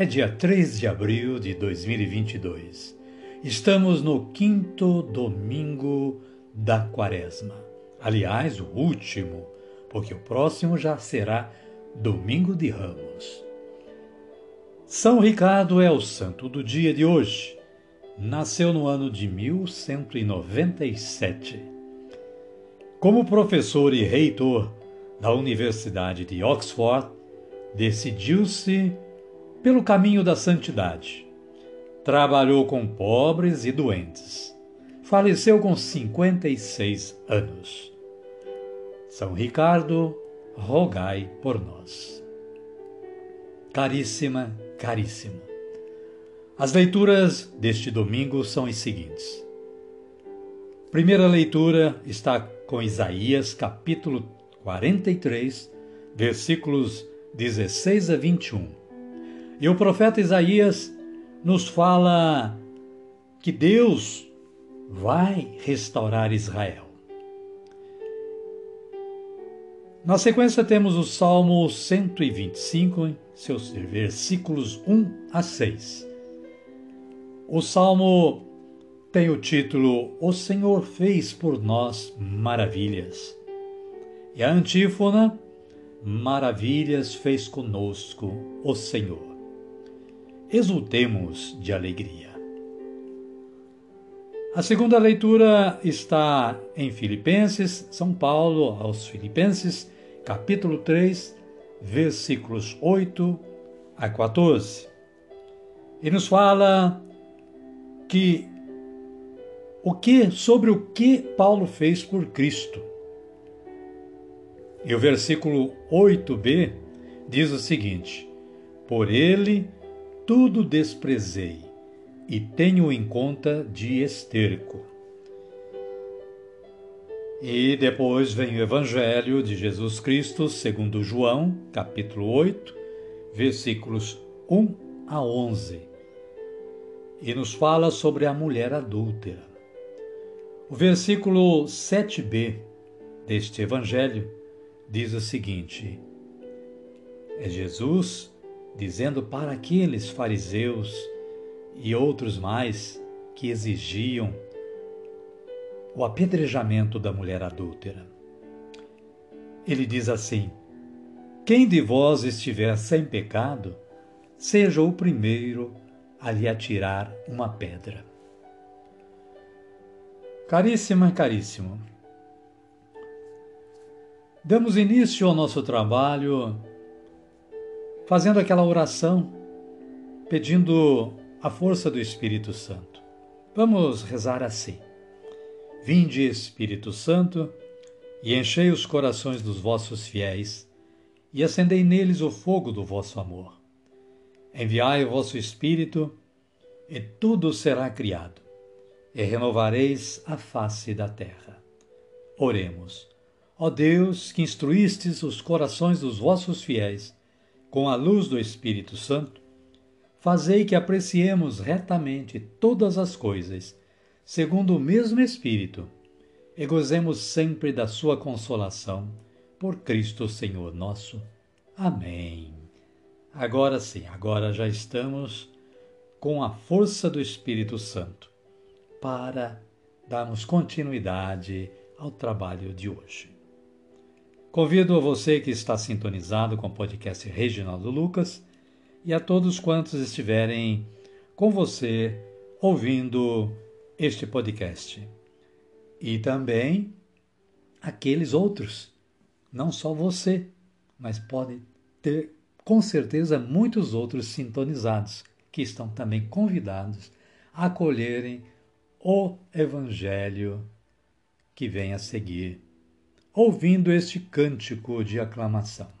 é dia 3 de abril de 2022. Estamos no quinto domingo da quaresma. Aliás, o último, porque o próximo já será domingo de ramos. São Ricardo é o santo do dia de hoje. Nasceu no ano de 1197. Como professor e reitor da Universidade de Oxford, decidiu-se pelo caminho da santidade. Trabalhou com pobres e doentes. Faleceu com 56 anos. São Ricardo, rogai por nós. Caríssima, caríssimo. As leituras deste domingo são as seguintes. Primeira leitura está com Isaías, capítulo 43, versículos 16 a 21. E o profeta Isaías nos fala que Deus vai restaurar Israel. Na sequência temos o Salmo 125, seus versículos 1 a 6. O salmo tem o título O Senhor fez por nós maravilhas. E a antífona Maravilhas fez conosco o Senhor. Exultemos de alegria. A segunda leitura está em Filipenses, São Paulo aos Filipenses, capítulo 3, versículos 8 a 14. E nos fala que o que sobre o que Paulo fez por Cristo. E o versículo 8b diz o seguinte: Por ele tudo desprezei e tenho em conta de esterco. E depois vem o Evangelho de Jesus Cristo, segundo João, capítulo 8, versículos 1 a 11. E nos fala sobre a mulher adúltera. O versículo 7b deste Evangelho diz o seguinte: é Jesus dizendo para aqueles fariseus e outros mais que exigiam o apedrejamento da mulher adúltera. Ele diz assim: Quem de vós estiver sem pecado, seja o primeiro a lhe atirar uma pedra. Caríssima, caríssimo, Damos início ao nosso trabalho fazendo aquela oração, pedindo a força do Espírito Santo. Vamos rezar assim: Vinde, Espírito Santo, e enchei os corações dos vossos fiéis, e acendei neles o fogo do vosso amor. Enviai o vosso Espírito, e tudo será criado, e renovareis a face da terra. Oremos. Ó Deus, que instruístes os corações dos vossos fiéis com a luz do Espírito Santo, fazei que apreciemos retamente todas as coisas, segundo o mesmo Espírito, e gozemos sempre da sua consolação, por Cristo Senhor nosso. Amém. Agora sim, agora já estamos com a força do Espírito Santo para darmos continuidade ao trabalho de hoje. Convido a você que está sintonizado com o podcast Reginaldo Lucas e a todos quantos estiverem com você ouvindo este podcast. E também aqueles outros, não só você, mas pode ter com certeza muitos outros sintonizados que estão também convidados a acolherem o Evangelho que vem a seguir, ouvindo este cântico de aclamação.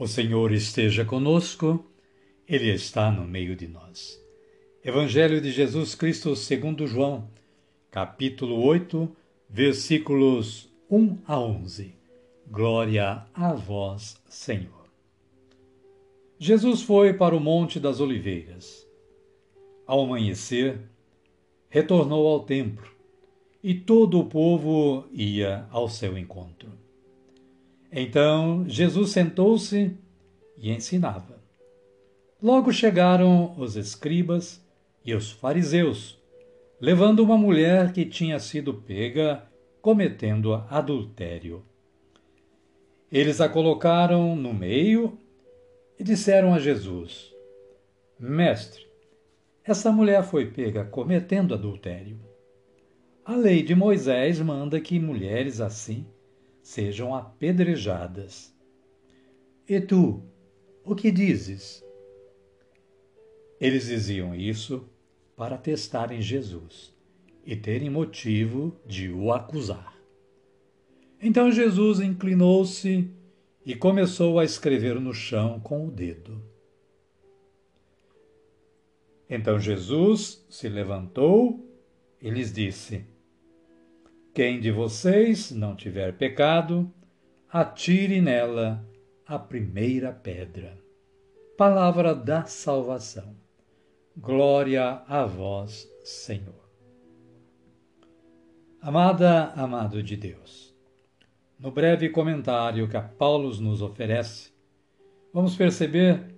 O Senhor esteja conosco, Ele está no meio de nós. Evangelho de Jesus Cristo segundo João, capítulo 8, versículos 1 a 11. Glória a vós, Senhor. Jesus foi para o Monte das Oliveiras. Ao amanhecer, retornou ao templo, e todo o povo ia ao seu encontro. Então Jesus sentou-se e ensinava. Logo chegaram os escribas e os fariseus, levando uma mulher que tinha sido pega cometendo adultério. Eles a colocaram no meio e disseram a Jesus: Mestre, essa mulher foi pega cometendo adultério. A lei de Moisés manda que mulheres assim sejam apedrejadas. E tu, o que dizes? Eles diziam isso para testarem Jesus e terem motivo de o acusar. Então Jesus inclinou-se e começou a escrever no chão com o dedo. Então Jesus se levantou e lhes disse: quem de vocês não tiver pecado, atire nela a primeira pedra. Palavra da salvação. Glória a vós, Senhor. Amada, amado de Deus, no breve comentário que a Paulo nos oferece, vamos perceber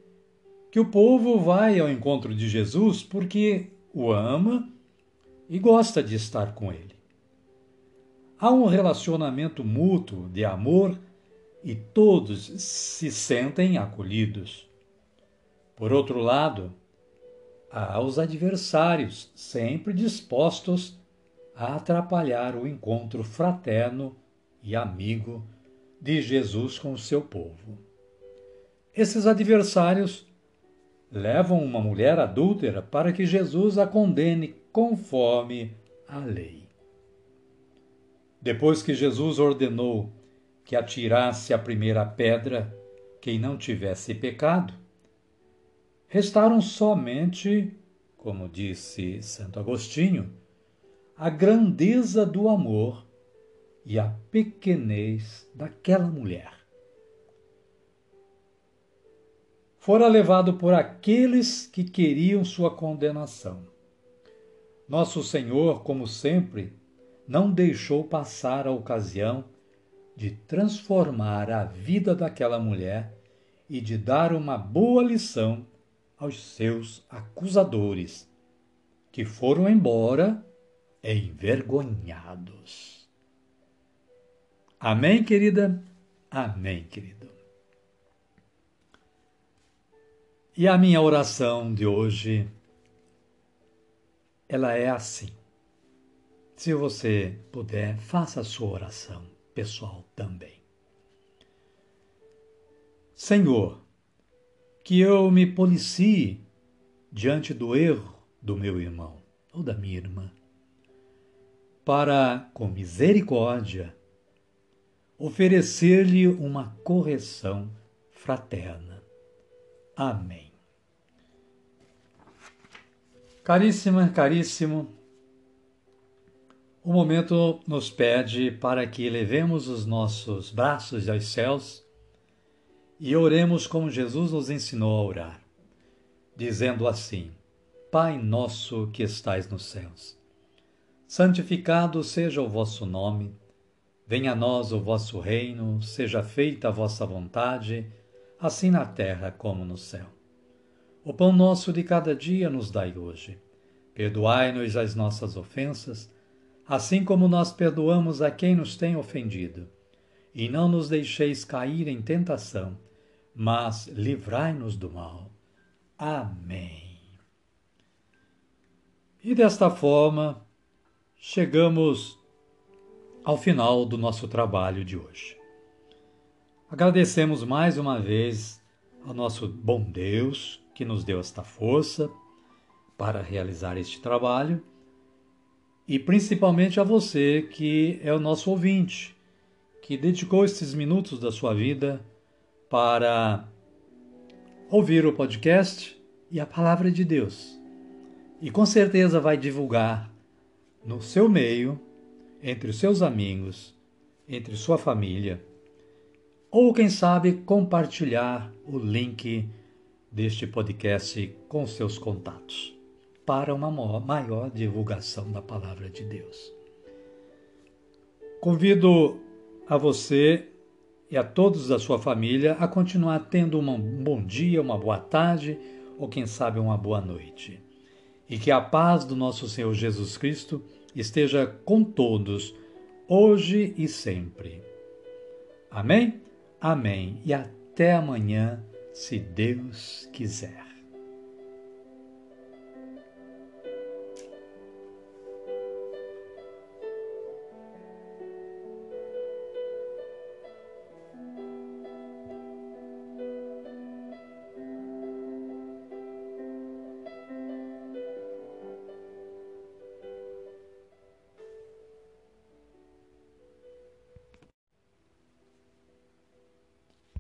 que o povo vai ao encontro de Jesus porque o ama e gosta de estar com ele. Há um relacionamento mútuo de amor e todos se sentem acolhidos. Por outro lado, há os adversários sempre dispostos a atrapalhar o encontro fraterno e amigo de Jesus com o seu povo. Esses adversários levam uma mulher adúltera para que Jesus a condene conforme a lei. Depois que Jesus ordenou que atirasse a primeira pedra quem não tivesse pecado, restaram somente, como disse Santo Agostinho, a grandeza do amor e a pequenez daquela mulher. Fora levado por aqueles que queriam sua condenação. Nosso Senhor, como sempre, não deixou passar a ocasião de transformar a vida daquela mulher e de dar uma boa lição aos seus acusadores, que foram embora envergonhados. Amém, querida? Amém, querido. E a minha oração de hoje, ela é assim. Se você puder, faça a sua oração pessoal também. Senhor, que eu me policie diante do erro do meu irmão ou da minha irmã, para, com misericórdia, oferecer-lhe uma correção fraterna. Amém. Caríssima, caríssimo, o momento nos pede para que elevemos os nossos braços aos céus e oremos como Jesus nos ensinou a orar, dizendo assim: Pai nosso que estais nos céus, santificado seja o vosso nome, venha a nós o vosso reino, seja feita a vossa vontade, assim na terra como no céu. O pão nosso de cada dia nos dai hoje. Perdoai-nos as nossas ofensas, assim como nós perdoamos a quem nos tem ofendido. E não nos deixeis cair em tentação, mas livrai-nos do mal. Amém. E desta forma, chegamos ao final do nosso trabalho de hoje. Agradecemos mais uma vez ao nosso bom Deus que nos deu esta força para realizar este trabalho e principalmente a você que é o nosso ouvinte, que dedicou estes minutos da sua vida para ouvir o podcast e a palavra de Deus. E com certeza vai divulgar no seu meio, entre os seus amigos, entre sua família, ou quem sabe compartilhar o link deste podcast com seus contatos, para uma maior divulgação da palavra de Deus. Convido a você e a todos da sua família a continuar tendo um bom dia, uma boa tarde ou quem sabe uma boa noite e que a paz do nosso Senhor Jesus Cristo esteja com todos, hoje e sempre. Amém? Amém. E até amanhã, se Deus quiser.